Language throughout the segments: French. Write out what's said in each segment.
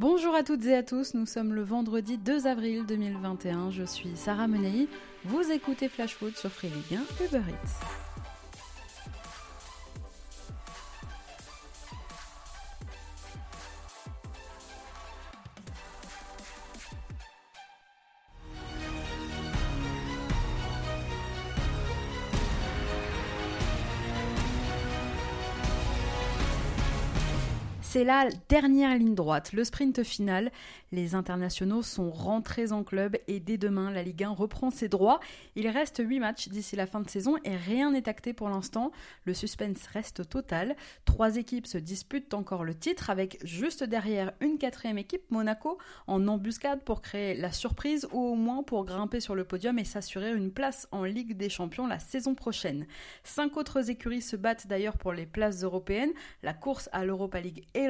Bonjour à toutes et à tous, nous sommes le vendredi 2 avril 2021, je suis Sarah Menei, vous écoutez Flash Food sur Free Ligue 1 Uber Eats. C'est la dernière ligne droite, le sprint final. Les internationaux sont rentrés en club et dès demain, la Ligue 1 reprend ses droits. Il reste 8 matchs d'ici la fin de saison et rien n'est acté pour l'instant. Le suspense reste total. Trois équipes se disputent encore le titre avec juste derrière une quatrième équipe, Monaco, en embuscade pour créer la surprise ou au moins pour grimper sur le podium et s'assurer une place en Ligue des Champions la saison prochaine. Cinq autres écuries se battent d'ailleurs pour les places européennes. La course à l'Europa League est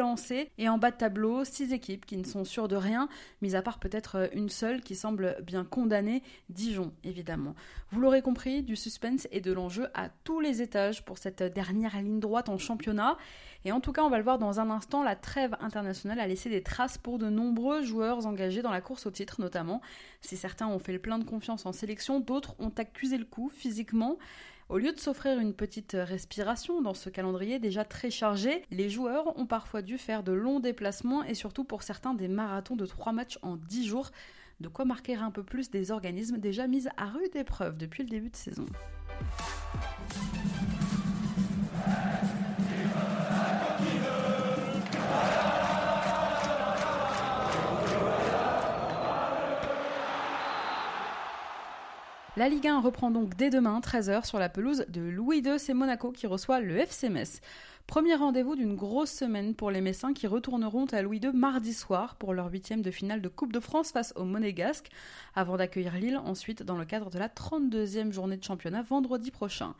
et en bas de tableau, six équipes qui ne sont sûres de rien, mis à part peut-être euh, une seule qui semble bien condamnée, Dijon évidemment. Vous l'aurez compris, du suspense et de l'enjeu à tous les étages pour cette dernière ligne droite en championnat. Et en tout cas, on va le voir dans un instant, la trêve internationale a laissé des traces pour de nombreux joueurs engagés dans la course au titre notamment. Si certains ont fait le plein de confiance en sélection, d'autres ont accusé le coup physiquement. Au lieu de s'offrir une petite respiration dans ce calendrier déjà très chargé, les joueurs ont parfois dû faire de longs déplacements et surtout pour certains des marathons de 3 matchs en 10 jours. De quoi marquer un peu plus des organismes déjà mis à rude épreuve depuis le début de saison. La Ligue 1 reprend donc dès demain, 13h, sur la pelouse de Louis II. C'est Monaco qui reçoit le FC. Premier rendez-vous d'une grosse semaine pour les Messins qui retourneront à Louis II mardi soir pour leur huitième de finale de Coupe de France face aux Monégasques, avant d'accueillir Lille ensuite dans le cadre de la 32e journée de championnat vendredi prochain.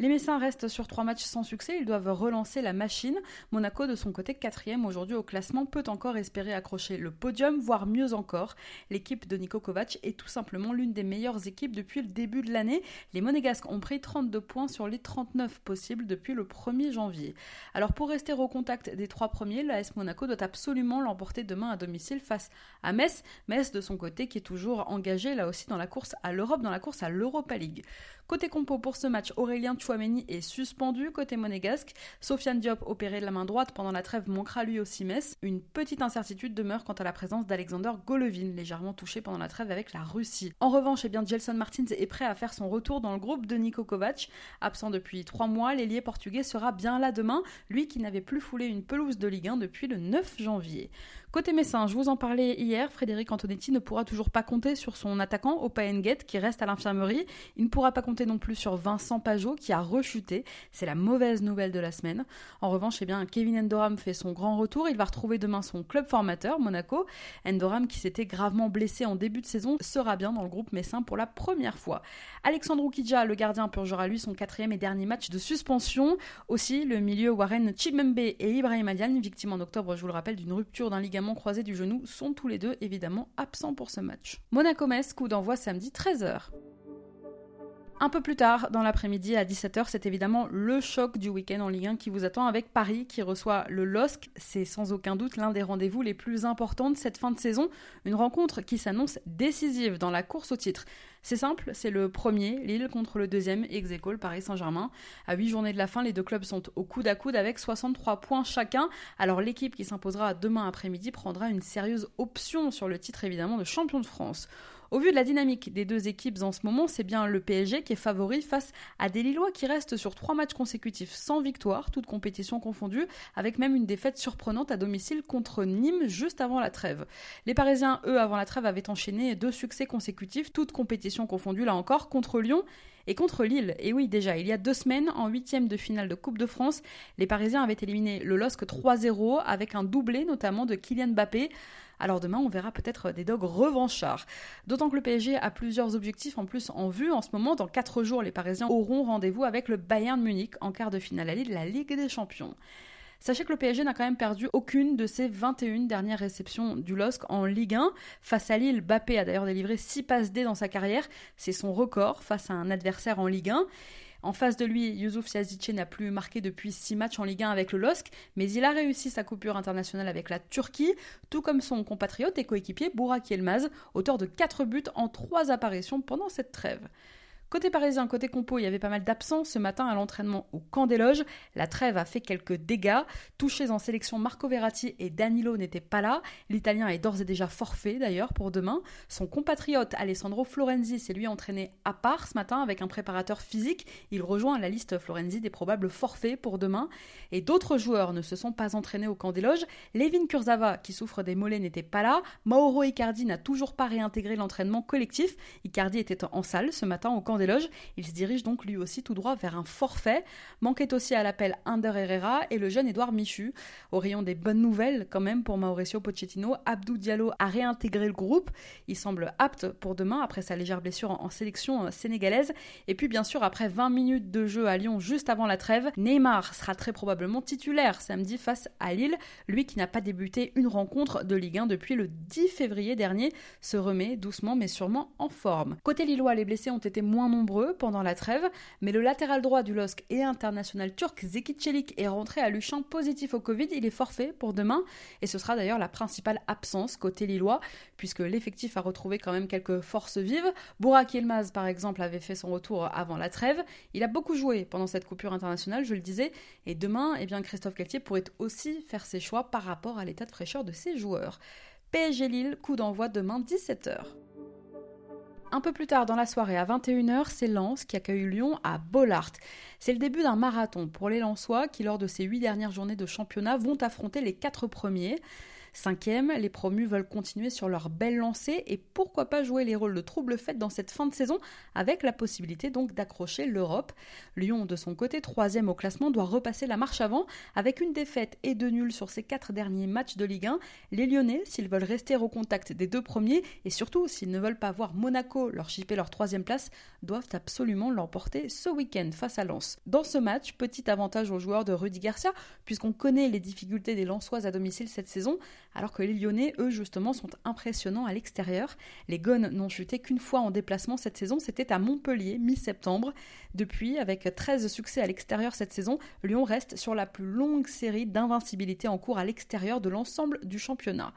Les Messins restent sur trois matchs sans succès, ils doivent relancer la machine. Monaco, de son côté, quatrième aujourd'hui au classement, peut encore espérer accrocher le podium, voire mieux encore. L'équipe de Niko Kovac est tout simplement l'une des meilleures équipes depuis le début de l'année. Les Monégasques ont pris 32 points sur les 39 possibles depuis le 1er janvier. Alors pour rester au contact des trois premiers, l'AS Monaco doit absolument l'emporter demain à domicile face à Metz. Metz de son côté qui est toujours engagé là aussi dans la course à l'Europe, dans la course à l'Europa League. Côté compo pour ce match, Aurélien Chouameni est suspendu. Côté monégasque, Sofiane Diop, opéré de la main droite pendant la trêve, manquera lui aussi Metz. Une petite incertitude demeure quant à la présence d'Alexander Golovin, légèrement touché pendant la trêve avec la Russie. En revanche, eh bien, Gelson Martins est prêt à faire son retour dans le groupe de Niko Kovac. Absent depuis trois mois, l'ailier portugais sera bien là demain, lui qui n'avait plus foulé une pelouse de Ligue 1 depuis le 9 janvier. Côté Messin, je vous en parlais hier, Frédéric Antonetti ne pourra toujours pas compter sur son attaquant Opa Nguet qui reste à l'infirmerie. Il ne pourra pas compter non plus sur Vincent Pajot qui a rechuté. C'est la mauvaise nouvelle de la semaine. En revanche, eh bien, Kevin Endoram fait son grand retour. Il va retrouver demain son club formateur, Monaco. Endoram, qui s'était gravement blessé en début de saison, sera bien dans le groupe messin pour la première fois. Alexandre Oukidja, le gardien, purgera lui son quatrième et dernier match de suspension. Aussi, le milieu Warren Chibembe et Ibrahim Adian, victime en octobre, je vous le rappelle, d'une rupture d'un ligament croisé du genou, sont tous les deux évidemment absents pour ce match. Monaco-Metz, coup d'envoi samedi 13h. Un peu plus tard, dans l'après-midi à 17h, c'est évidemment le choc du week-end en Ligue 1 qui vous attend avec Paris qui reçoit le LOSC. C'est sans aucun doute l'un des rendez-vous les plus importants de cette fin de saison. Une rencontre qui s'annonce décisive dans la course au titre. C'est simple, c'est le premier, Lille contre le deuxième, ex Paris Saint-Germain. À 8 journées de la fin, les deux clubs sont au coude à coude avec 63 points chacun. Alors l'équipe qui s'imposera demain après-midi prendra une sérieuse option sur le titre évidemment de champion de France. Au vu de la dynamique des deux équipes en ce moment, c'est bien le PSG qui est favori face à des Lillois qui restent sur trois matchs consécutifs sans victoire, toutes compétitions confondues, avec même une défaite surprenante à domicile contre Nîmes juste avant la trêve. Les Parisiens, eux, avant la trêve, avaient enchaîné deux succès consécutifs, toutes compétitions confondues là encore, contre Lyon et contre Lille. Et oui, déjà, il y a deux semaines, en huitième de finale de Coupe de France, les Parisiens avaient éliminé le LOSC 3-0 avec un doublé notamment de Kylian Mbappé. Alors demain, on verra peut-être des dogs revanchards. D'autant que le PSG a plusieurs objectifs en plus en vue. En ce moment, dans quatre jours, les Parisiens auront rendez-vous avec le Bayern Munich en quart de finale à Lille de la Ligue des Champions. Sachez que le PSG n'a quand même perdu aucune de ses 21 dernières réceptions du LOSC en Ligue 1. Face à Lille, Bappé a d'ailleurs délivré 6 passes D dans sa carrière. C'est son record face à un adversaire en Ligue 1. En face de lui, Youssouf Siazice n'a plus marqué depuis 6 matchs en Ligue 1 avec le LOSC, mais il a réussi sa coupure internationale avec la Turquie, tout comme son compatriote et coéquipier Bourak Yilmaz, auteur de 4 buts en 3 apparitions pendant cette trêve. Côté parisien, côté compo, il y avait pas mal d'absents ce matin à l'entraînement au camp des loges. La trêve a fait quelques dégâts. Touchés en sélection, Marco Verratti et Danilo n'étaient pas là. L'Italien est d'ores et déjà forfait d'ailleurs pour demain. Son compatriote Alessandro Florenzi s'est lui entraîné à part ce matin avec un préparateur physique. Il rejoint la liste Florenzi des probables forfaits pour demain. Et d'autres joueurs ne se sont pas entraînés au camp des loges. Levin Kurzava, qui souffre des mollets, n'était pas là. Mauro Icardi n'a toujours pas réintégré l'entraînement collectif. Icardi était en salle ce matin au camp des Il se dirige donc lui aussi tout droit vers un forfait. Manquait aussi à l'appel Ander Herrera et le jeune Edouard Michu. Au rayon des bonnes nouvelles quand même pour Mauricio Pochettino, Abdou Diallo a réintégré le groupe. Il semble apte pour demain après sa légère blessure en sélection sénégalaise. Et puis bien sûr après 20 minutes de jeu à Lyon juste avant la trêve, Neymar sera très probablement titulaire samedi face à Lille. Lui qui n'a pas débuté une rencontre de Ligue 1 depuis le 10 février dernier se remet doucement mais sûrement en forme. Côté lillois, les blessés ont été moins nombreux pendant la trêve, mais le latéral droit du LOSC et international turc Zeki Çelik est rentré à Luchan positif au Covid. Il est forfait pour demain et ce sera d'ailleurs la principale absence côté lillois puisque l'effectif a retrouvé quand même quelques forces vives. Bourak Yilmaz par exemple avait fait son retour avant la trêve. Il a beaucoup joué pendant cette coupure internationale, je le disais, et demain, eh bien Christophe Galtier pourrait aussi faire ses choix par rapport à l'état de fraîcheur de ses joueurs. PSG Lille, coup d'envoi demain 17h. Un peu plus tard dans la soirée, à 21h, c'est Lens qui accueille Lyon à Bollard. C'est le début d'un marathon pour les Lensois qui, lors de ces huit dernières journées de championnat, vont affronter les quatre premiers. Cinquième, les promus veulent continuer sur leur belle lancée et pourquoi pas jouer les rôles de trouble fête dans cette fin de saison avec la possibilité donc d'accrocher l'Europe. Lyon, de son côté, troisième au classement, doit repasser la marche avant avec une défaite et deux nuls sur ses quatre derniers matchs de Ligue 1. Les Lyonnais, s'ils veulent rester au contact des deux premiers et surtout s'ils ne veulent pas voir Monaco leur chipper leur troisième place, doivent absolument l'emporter ce week-end face à Lens. Dans ce match, petit avantage aux joueurs de Rudy Garcia puisqu'on connaît les difficultés des Lensois à domicile cette saison alors que les Lyonnais, eux, justement, sont impressionnants à l'extérieur. Les Gones n'ont chuté qu'une fois en déplacement cette saison, c'était à Montpellier, mi-septembre. Depuis, avec 13 succès à l'extérieur cette saison, Lyon reste sur la plus longue série d'invincibilité en cours à l'extérieur de l'ensemble du championnat.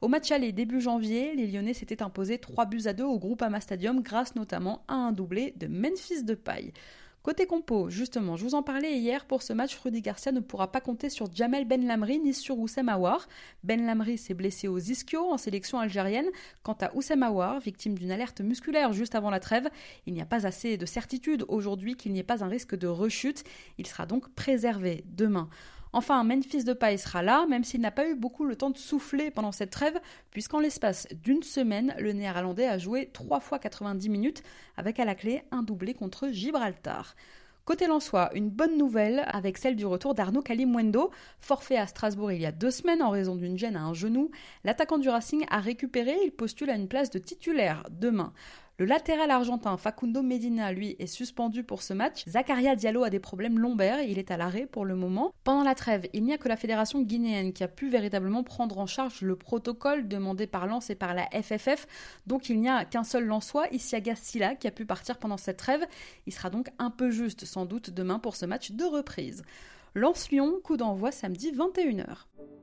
Au match aller début janvier, les Lyonnais s'étaient imposés 3 buts à 2 au Groupama Stadium grâce notamment à un doublé de Memphis de Paille. Côté compo, justement, je vous en parlais hier, pour ce match, Rudy Garcia ne pourra pas compter sur Jamel Ben Lamri ni sur Oussem Aouar. Ben Lamri s'est blessé aux ischio en sélection algérienne. Quant à Oussem Aouar, victime d'une alerte musculaire juste avant la trêve, il n'y a pas assez de certitude aujourd'hui qu'il n'y ait pas un risque de rechute. Il sera donc préservé demain. Enfin, Memphis Depay sera là, même s'il n'a pas eu beaucoup le temps de souffler pendant cette trêve, puisqu'en l'espace d'une semaine, le néerlandais a joué 3 fois 90 minutes, avec à la clé un doublé contre Gibraltar. Côté Lensois, une bonne nouvelle avec celle du retour d'Arnaud Kalimwendo, forfait à Strasbourg il y a deux semaines en raison d'une gêne à un genou. L'attaquant du Racing a récupéré, il postule à une place de titulaire demain. Le latéral argentin Facundo Medina, lui, est suspendu pour ce match. Zakaria Diallo a des problèmes lombaires, il est à l'arrêt pour le moment. Pendant la trêve, il n'y a que la fédération guinéenne qui a pu véritablement prendre en charge le protocole demandé par Lens et par la FFF. Donc il n'y a qu'un seul Lensois, Isiaga Silla, qui a pu partir pendant cette trêve. Il sera donc un peu juste sans doute demain pour ce match de reprise. Lens-Lyon, coup d'envoi samedi 21h.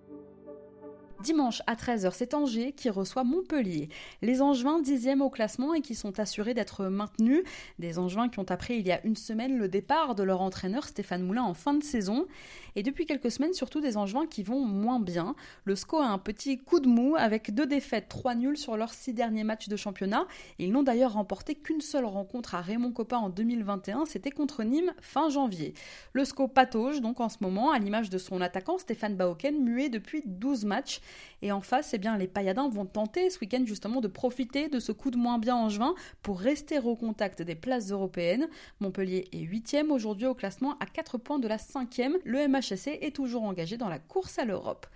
Dimanche à 13h, c'est Angers qui reçoit Montpellier. Les Angevins dixième au classement et qui sont assurés d'être maintenus. Des Angevins qui ont appris il y a une semaine le départ de leur entraîneur Stéphane Moulin en fin de saison. Et depuis quelques semaines, surtout des Angevins qui vont moins bien. Le SCO a un petit coup de mou avec deux défaites, trois nuls sur leurs six derniers matchs de championnat. Ils n'ont d'ailleurs remporté qu'une seule rencontre à Raymond Coppa en 2021, c'était contre Nîmes fin janvier. Le SCO patauge donc en ce moment, à l'image de son attaquant Stéphane Baoken, muet depuis 12 matchs. Et en face, eh bien, les Payadins vont tenter ce week-end justement de profiter de ce coup de moins bien en juin pour rester au contact des places européennes. Montpellier est 8 aujourd'hui au classement à 4 points de la 5e. Le MHSC est toujours engagé dans la course à l'Europe.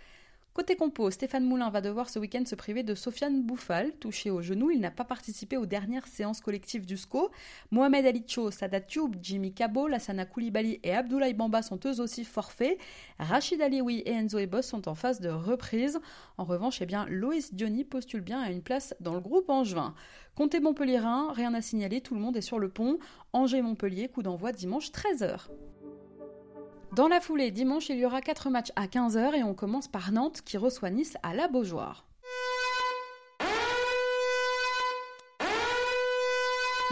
Côté compo, Stéphane Moulin va devoir ce week-end se priver de Sofiane Bouffal, touché au genou. Il n'a pas participé aux dernières séances collectives du SCO. Mohamed Ali Cho, Sadat Tube, Jimmy Cabo, Lassana Koulibaly et Abdoulaye Bamba sont eux aussi forfaits. Rachid Alioui et Enzo Ebos sont en phase de reprise. En revanche, eh bien, Loïs Diony postule bien à une place dans le groupe angevin. Comté Montpellierin, rien à signaler, tout le monde est sur le pont. Angers-Montpellier, coup d'envoi dimanche 13h. Dans la foulée, dimanche, il y aura 4 matchs à 15h et on commence par Nantes qui reçoit Nice à la Beaujoire.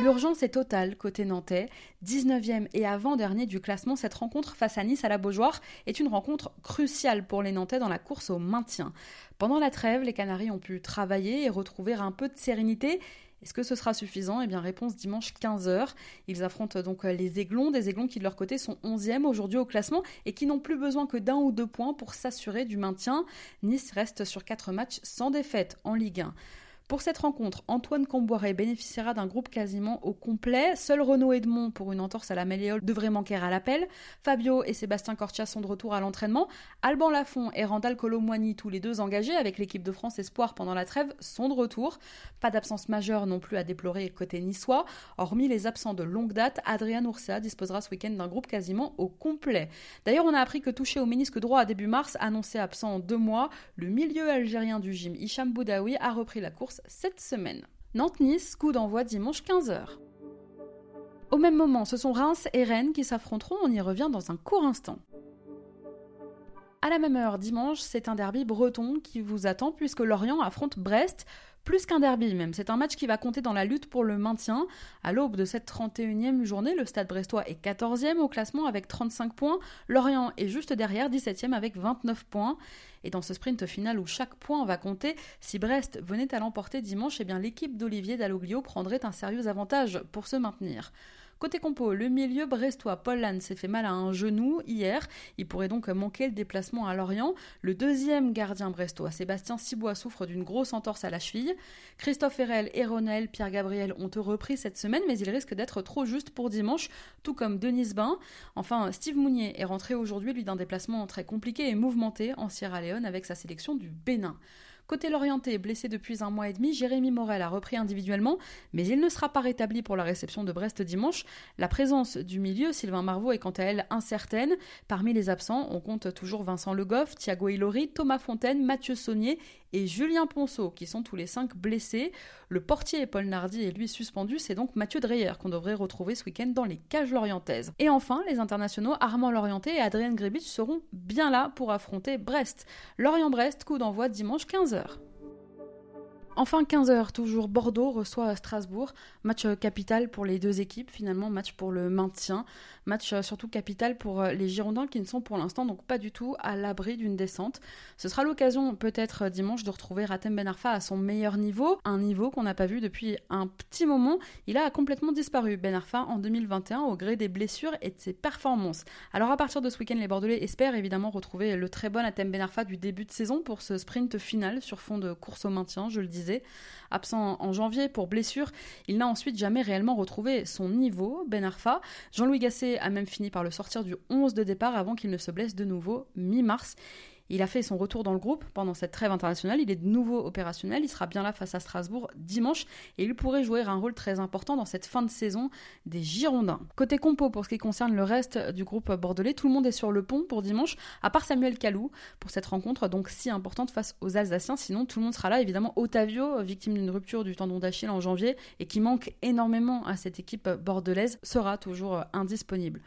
L'urgence est totale côté nantais. 19e et avant-dernier du classement, cette rencontre face à Nice à la Beaujoire est une rencontre cruciale pour les Nantais dans la course au maintien. Pendant la trêve, les Canaries ont pu travailler et retrouver un peu de sérénité est-ce que ce sera suffisant? Eh bien, réponse dimanche 15h. Ils affrontent donc euh, les Aiglons, des Aiglons qui de leur côté sont 11e aujourd'hui au classement et qui n'ont plus besoin que d'un ou deux points pour s'assurer du maintien. Nice reste sur 4 matchs sans défaite en Ligue 1. Pour cette rencontre, Antoine Comboiré bénéficiera d'un groupe quasiment au complet. Seul Renaud Edmond, pour une entorse à la malléole, devrait manquer à l'appel. Fabio et Sébastien Cortia sont de retour à l'entraînement. Alban Lafont et Randall Colomwani, tous les deux engagés avec l'équipe de France Espoir pendant la trêve, sont de retour. Pas d'absence majeure non plus à déplorer côté niçois. Hormis les absents de longue date, Adrien Oursa disposera ce week-end d'un groupe quasiment au complet. D'ailleurs, on a appris que touché au ménisque droit à début mars, annoncé absent en deux mois, le milieu algérien du gym Hicham Boudaoui a repris la course cette semaine. Nantes-Nice, coup d'envoi dimanche 15h. Au même moment, ce sont Reims et Rennes qui s'affronteront, on y revient dans un court instant. À la même heure, dimanche, c'est un derby breton qui vous attend puisque Lorient affronte Brest, plus qu'un derby même. C'est un match qui va compter dans la lutte pour le maintien. À l'aube de cette 31e journée, le Stade brestois est 14e au classement avec 35 points. Lorient est juste derrière, 17e avec 29 points. Et dans ce sprint final où chaque point va compter, si Brest venait à l'emporter dimanche, eh bien l'équipe d'Olivier Dalloglio prendrait un sérieux avantage pour se maintenir. Côté compo, le milieu brestois Paul Lannes s'est fait mal à un genou hier. Il pourrait donc manquer le déplacement à Lorient. Le deuxième gardien brestois, Sébastien Cibois, souffre d'une grosse entorse à la cheville. Christophe Herel et Ronel Pierre-Gabriel ont repris cette semaine, mais il risque d'être trop juste pour dimanche, tout comme Denis Bain. Enfin, Steve Mounier est rentré aujourd'hui, lui, d'un déplacement très compliqué et mouvementé en Sierra Leone avec sa sélection du Bénin. Côté Lorienté, blessé depuis un mois et demi, Jérémy Morel a repris individuellement, mais il ne sera pas rétabli pour la réception de Brest dimanche. La présence du milieu, Sylvain Marvaux, est quant à elle incertaine. Parmi les absents, on compte toujours Vincent Le Goff, Thiago Ilori, Thomas Fontaine, Mathieu Saunier et Julien Ponceau, qui sont tous les cinq blessés. Le portier Paul Nardi est lui suspendu, c'est donc Mathieu Dreyer qu'on devrait retrouver ce week-end dans les cages lorientaises. Et enfin, les internationaux Armand Lorienté et Adrien Gribich seront bien là pour affronter Brest. Lorient-Brest, coup d'envoi dimanche 15h. Enfin, 15h, toujours Bordeaux reçoit Strasbourg. Match euh, capital pour les deux équipes, finalement, match pour le maintien. Match euh, surtout capital pour euh, les Girondins qui ne sont pour l'instant donc pas du tout à l'abri d'une descente. Ce sera l'occasion peut-être dimanche de retrouver Ratem Ben Arfa à son meilleur niveau, un niveau qu'on n'a pas vu depuis un petit moment. Il a complètement disparu, Ben Arfa, en 2021 au gré des blessures et de ses performances. Alors à partir de ce week-end, les Bordelais espèrent évidemment retrouver le très bon Atem Ben Arfa du début de saison pour ce sprint final sur fond de course au maintien, je le Absent en janvier pour blessure, il n'a ensuite jamais réellement retrouvé son niveau, Ben Arfa. Jean-Louis Gasset a même fini par le sortir du 11 de départ avant qu'il ne se blesse de nouveau mi-mars. Il a fait son retour dans le groupe pendant cette trêve internationale. Il est de nouveau opérationnel. Il sera bien là face à Strasbourg dimanche et il pourrait jouer un rôle très important dans cette fin de saison des Girondins. Côté compo, pour ce qui concerne le reste du groupe bordelais, tout le monde est sur le pont pour dimanche, à part Samuel Calou pour cette rencontre donc si importante face aux Alsaciens. Sinon, tout le monde sera là. Évidemment, Otavio, victime d'une rupture du tendon d'Achille en janvier et qui manque énormément à cette équipe bordelaise, sera toujours indisponible.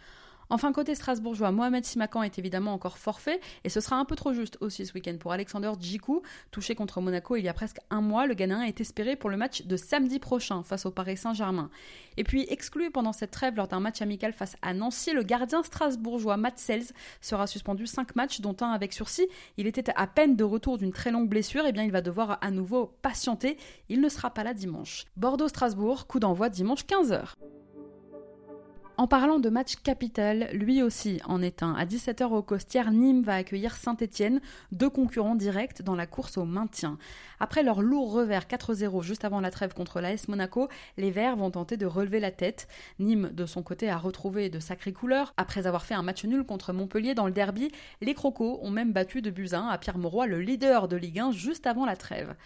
Enfin, côté strasbourgeois, Mohamed Simakan est évidemment encore forfait et ce sera un peu trop juste aussi ce week-end pour Alexander Djikou, touché contre Monaco il y a presque un mois. Le Ghanéen est espéré pour le match de samedi prochain face au Paris Saint-Germain. Et puis, exclu pendant cette trêve lors d'un match amical face à Nancy, le gardien strasbourgeois Matt Sells sera suspendu 5 matchs, dont un avec sursis. Il était à peine de retour d'une très longue blessure, et bien il va devoir à nouveau patienter. Il ne sera pas là dimanche. Bordeaux-Strasbourg, coup d'envoi dimanche 15h. En parlant de match capital, lui aussi en est un. À 17h au Costière, Nîmes va accueillir Saint-Etienne, deux concurrents directs dans la course au maintien. Après leur lourd revers 4-0 juste avant la trêve contre l'AS Monaco, les Verts vont tenter de relever la tête. Nîmes, de son côté, a retrouvé de sacrées couleurs. Après avoir fait un match nul contre Montpellier dans le derby, les Crocos ont même battu de Buzyn à Pierre Mauroy, le leader de Ligue 1, juste avant la trêve.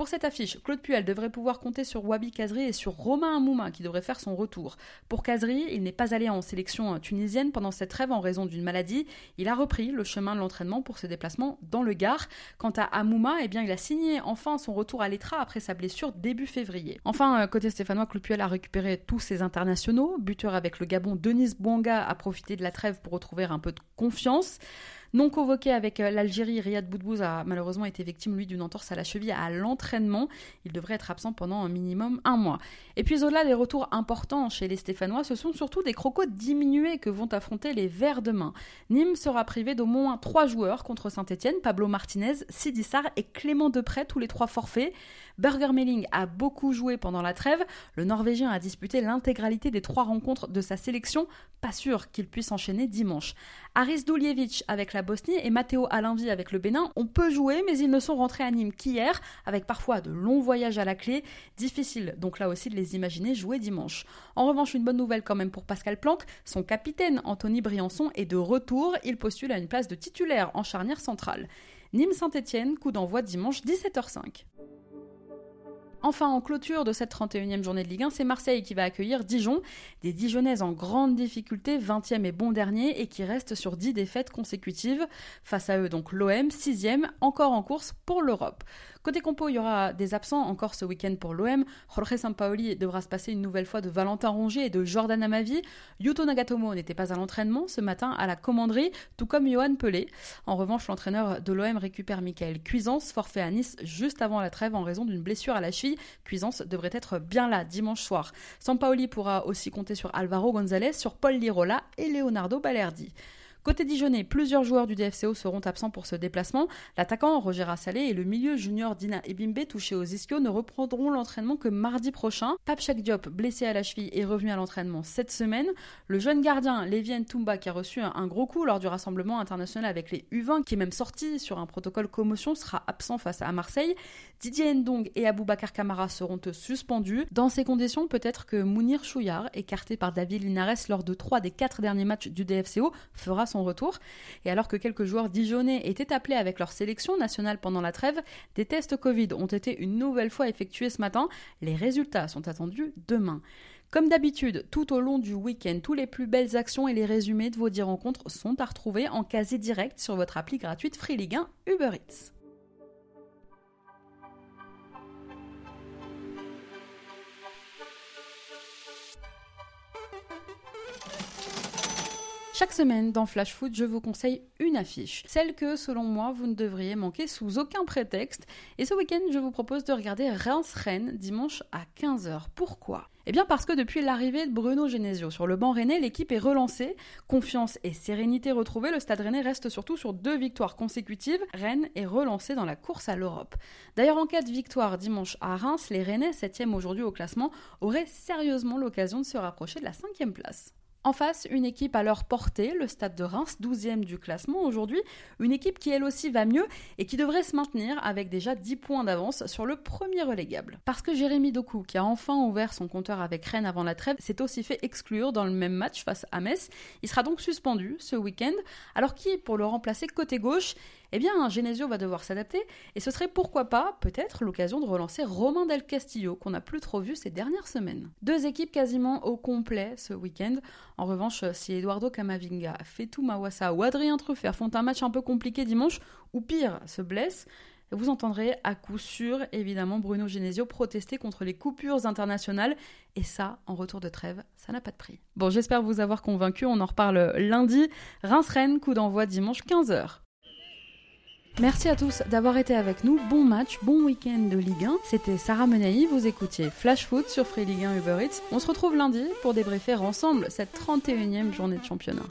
Pour cette affiche, Claude Puel devrait pouvoir compter sur Wabi Kazri et sur Romain Amouma qui devrait faire son retour. Pour Kazri, il n'est pas allé en sélection tunisienne pendant cette trêve en raison d'une maladie. Il a repris le chemin de l'entraînement pour ses déplacements dans le Gard. Quant à Amouma, eh bien, il a signé enfin son retour à l'Etra après sa blessure début février. Enfin, euh, côté stéphanois, Claude Puel a récupéré tous ses internationaux. Buteur avec le Gabon, Denis Bouanga a profité de la trêve pour retrouver un peu de confiance. Non convoqué avec euh, l'Algérie, Riyad Boudbouz a malheureusement été victime, lui, d'une entorse à la cheville à l'entraînement. Il devrait être absent pendant un minimum un mois. Et puis au-delà des retours importants chez les Stéphanois, ce sont surtout des crocos diminués que vont affronter les Verts demain. Nîmes sera privé d'au moins trois joueurs contre Saint-Etienne, Pablo Martinez, Sidi Sarr et Clément Depré, tous les trois forfaits. Burger Melling a beaucoup joué pendant la trêve. Le Norvégien a disputé l'intégralité des trois rencontres de sa sélection. Pas sûr qu'il puisse enchaîner dimanche. Aris Duljevic avec la Bosnie et Matteo Alinvi avec le Bénin ont peu joué, mais ils ne sont rentrés à Nîmes qu'hier, avec parfois de longs voyages à la clé. Difficile donc là aussi de les imaginer jouer dimanche. En revanche, une bonne nouvelle quand même pour Pascal Planck. Son capitaine Anthony Briançon est de retour. Il postule à une place de titulaire en charnière centrale. Nîmes-Saint-Etienne, coup d'envoi dimanche 17h05. Enfin, en clôture de cette 31e journée de Ligue 1, c'est Marseille qui va accueillir Dijon. Des Dijonnaises en grande difficulté, 20e et bon dernier, et qui restent sur 10 défaites consécutives. Face à eux, donc l'OM, 6e, encore en course pour l'Europe. Côté compo, il y aura des absents encore ce week-end pour l'OM. Jorge Sampaoli devra se passer une nouvelle fois de Valentin Rongier et de Jordan Amavi. Yuto Nagatomo n'était pas à l'entraînement ce matin à la commanderie, tout comme Johan Pelé. En revanche, l'entraîneur de l'OM récupère Michael Cuisance, forfait à Nice juste avant la trêve en raison d'une blessure à la cheville. Cuisance devrait être bien là dimanche soir. Sampaoli pourra aussi compter sur Alvaro González, sur Paul Lirola et Leonardo Balerdi. Côté Dijonais, plusieurs joueurs du DFCO seront absents pour ce déplacement. L'attaquant Roger Assalé et le milieu junior Dina Ebimbe, touché aux ischios, ne reprendront l'entraînement que mardi prochain. Pape Diop, blessé à la cheville, est revenu à l'entraînement cette semaine. Le jeune gardien Lévien Toumba, qui a reçu un gros coup lors du rassemblement international avec les U20, qui est même sorti sur un protocole commotion, sera absent face à Marseille. Didier Ndong et Aboubacar Kamara seront suspendus. Dans ces conditions, peut-être que Mounir Chouillard, écarté par David Linares lors de trois des quatre derniers matchs du DFCO, fera son retour. Et alors que quelques joueurs dijonnais étaient appelés avec leur sélection nationale pendant la trêve, des tests Covid ont été une nouvelle fois effectués ce matin. Les résultats sont attendus demain. Comme d'habitude, tout au long du week-end, tous les plus belles actions et les résumés de vos 10 rencontres sont à retrouver en quasi direct sur votre appli gratuite Free Ligue 1 Uber Eats. Chaque semaine dans Flash Foot, je vous conseille une affiche, celle que selon moi vous ne devriez manquer sous aucun prétexte. Et ce week-end, je vous propose de regarder Reims-Rennes dimanche à 15h. Pourquoi? Eh bien parce que depuis l'arrivée de Bruno Genesio sur le banc rennais, l'équipe est relancée, confiance et sérénité retrouvées, le Stade rennais reste surtout sur deux victoires consécutives. Rennes est relancé dans la course à l'Europe. D'ailleurs en cas de victoire dimanche à Reims, les Rennais, 7 aujourd'hui au classement, auraient sérieusement l'occasion de se rapprocher de la cinquième place. En face, une équipe à leur portée, le Stade de Reims, 12e du classement aujourd'hui, une équipe qui elle aussi va mieux et qui devrait se maintenir avec déjà 10 points d'avance sur le premier relégable. Parce que Jérémy Doku, qui a enfin ouvert son compteur avec Rennes avant la trêve, s'est aussi fait exclure dans le même match face à Metz. Il sera donc suspendu ce week-end, alors qui, pour le remplacer côté gauche, eh bien, Genesio va devoir s'adapter, et ce serait pourquoi pas, peut-être, l'occasion de relancer Romain Del Castillo, qu'on n'a plus trop vu ces dernières semaines. Deux équipes quasiment au complet ce week-end. En revanche, si Eduardo Camavinga, Fetou Mawassa ou Adrien Truffert font un match un peu compliqué dimanche, ou pire, se blessent, vous entendrez à coup sûr, évidemment, Bruno Genesio protester contre les coupures internationales. Et ça, en retour de trêve, ça n'a pas de prix. Bon, j'espère vous avoir convaincu. On en reparle lundi. Reims-Rennes, coup d'envoi dimanche 15h. Merci à tous d'avoir été avec nous. Bon match, bon week-end de Ligue 1. C'était Sarah Menaï, vous écoutiez Flash Foot sur Free Ligue 1 Uber Eats. On se retrouve lundi pour débriefer ensemble cette 31e journée de championnat.